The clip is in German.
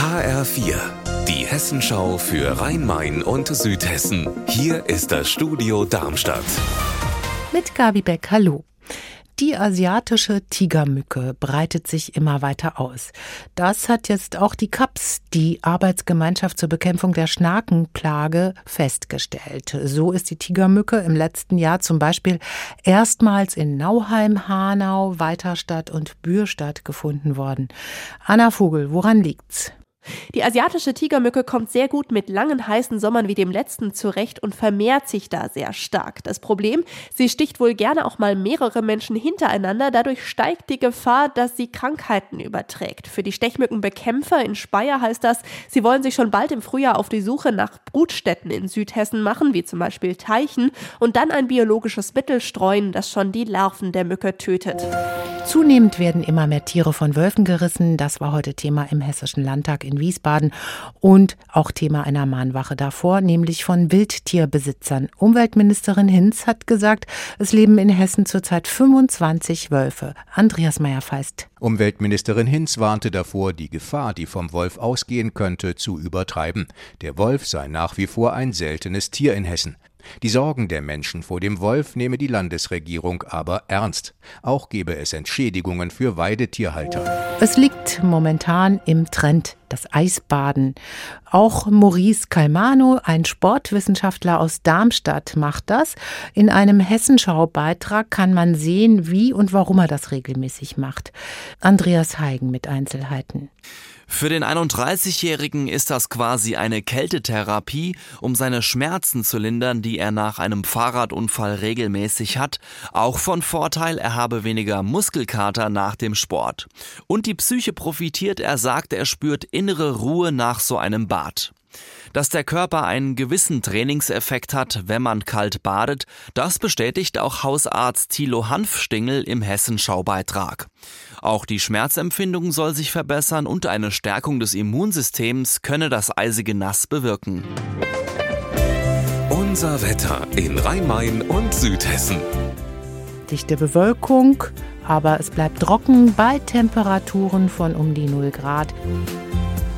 HR4, die Hessenschau für Rhein-Main und Südhessen. Hier ist das Studio Darmstadt. Mit Gabi Beck, hallo. Die asiatische Tigermücke breitet sich immer weiter aus. Das hat jetzt auch die CAPS, die Arbeitsgemeinschaft zur Bekämpfung der Schnakenplage, festgestellt. So ist die Tigermücke im letzten Jahr zum Beispiel erstmals in Nauheim, Hanau, Weiterstadt und Bürstadt gefunden worden. Anna Vogel, woran liegt's? Die asiatische Tigermücke kommt sehr gut mit langen heißen Sommern wie dem letzten zurecht und vermehrt sich da sehr stark. Das Problem, sie sticht wohl gerne auch mal mehrere Menschen hintereinander, dadurch steigt die Gefahr, dass sie Krankheiten überträgt. Für die Stechmückenbekämpfer in Speyer heißt das, sie wollen sich schon bald im Frühjahr auf die Suche nach Brutstätten in Südhessen machen, wie zum Beispiel Teichen, und dann ein biologisches Mittel streuen, das schon die Larven der Mücke tötet. Zunehmend werden immer mehr Tiere von Wölfen gerissen. Das war heute Thema im Hessischen Landtag in Wiesbaden und auch Thema einer Mahnwache davor, nämlich von Wildtierbesitzern. Umweltministerin Hinz hat gesagt, es leben in Hessen zurzeit 25 Wölfe. Andreas Meyer-Feist. Umweltministerin Hinz warnte davor, die Gefahr, die vom Wolf ausgehen könnte, zu übertreiben. Der Wolf sei nach wie vor ein seltenes Tier in Hessen. Die Sorgen der Menschen vor dem Wolf nehme die Landesregierung aber ernst. Auch gebe es Entschädigungen für Weidetierhalter. Es liegt momentan im Trend, das Eisbaden. Auch Maurice Calmano, ein Sportwissenschaftler aus Darmstadt, macht das. In einem Hessenschau-Beitrag kann man sehen, wie und warum er das regelmäßig macht. Andreas Heigen mit Einzelheiten. Für den 31-Jährigen ist das quasi eine Kältetherapie, um seine Schmerzen zu lindern, die er nach einem Fahrradunfall regelmäßig hat. Auch von Vorteil, er habe weniger Muskelkater nach dem Sport. Und die Psyche profitiert, er sagt, er spürt innere Ruhe nach so einem Bad. Dass der Körper einen gewissen Trainingseffekt hat, wenn man kalt badet, das bestätigt auch Hausarzt Thilo Hanfstingel im Hessenschau-Beitrag. Auch die Schmerzempfindung soll sich verbessern und eine Stärkung des Immunsystems könne das eisige Nass bewirken. Unser Wetter in Rhein-Main und Südhessen. Dichte Bewölkung, aber es bleibt trocken bei Temperaturen von um die 0 Grad.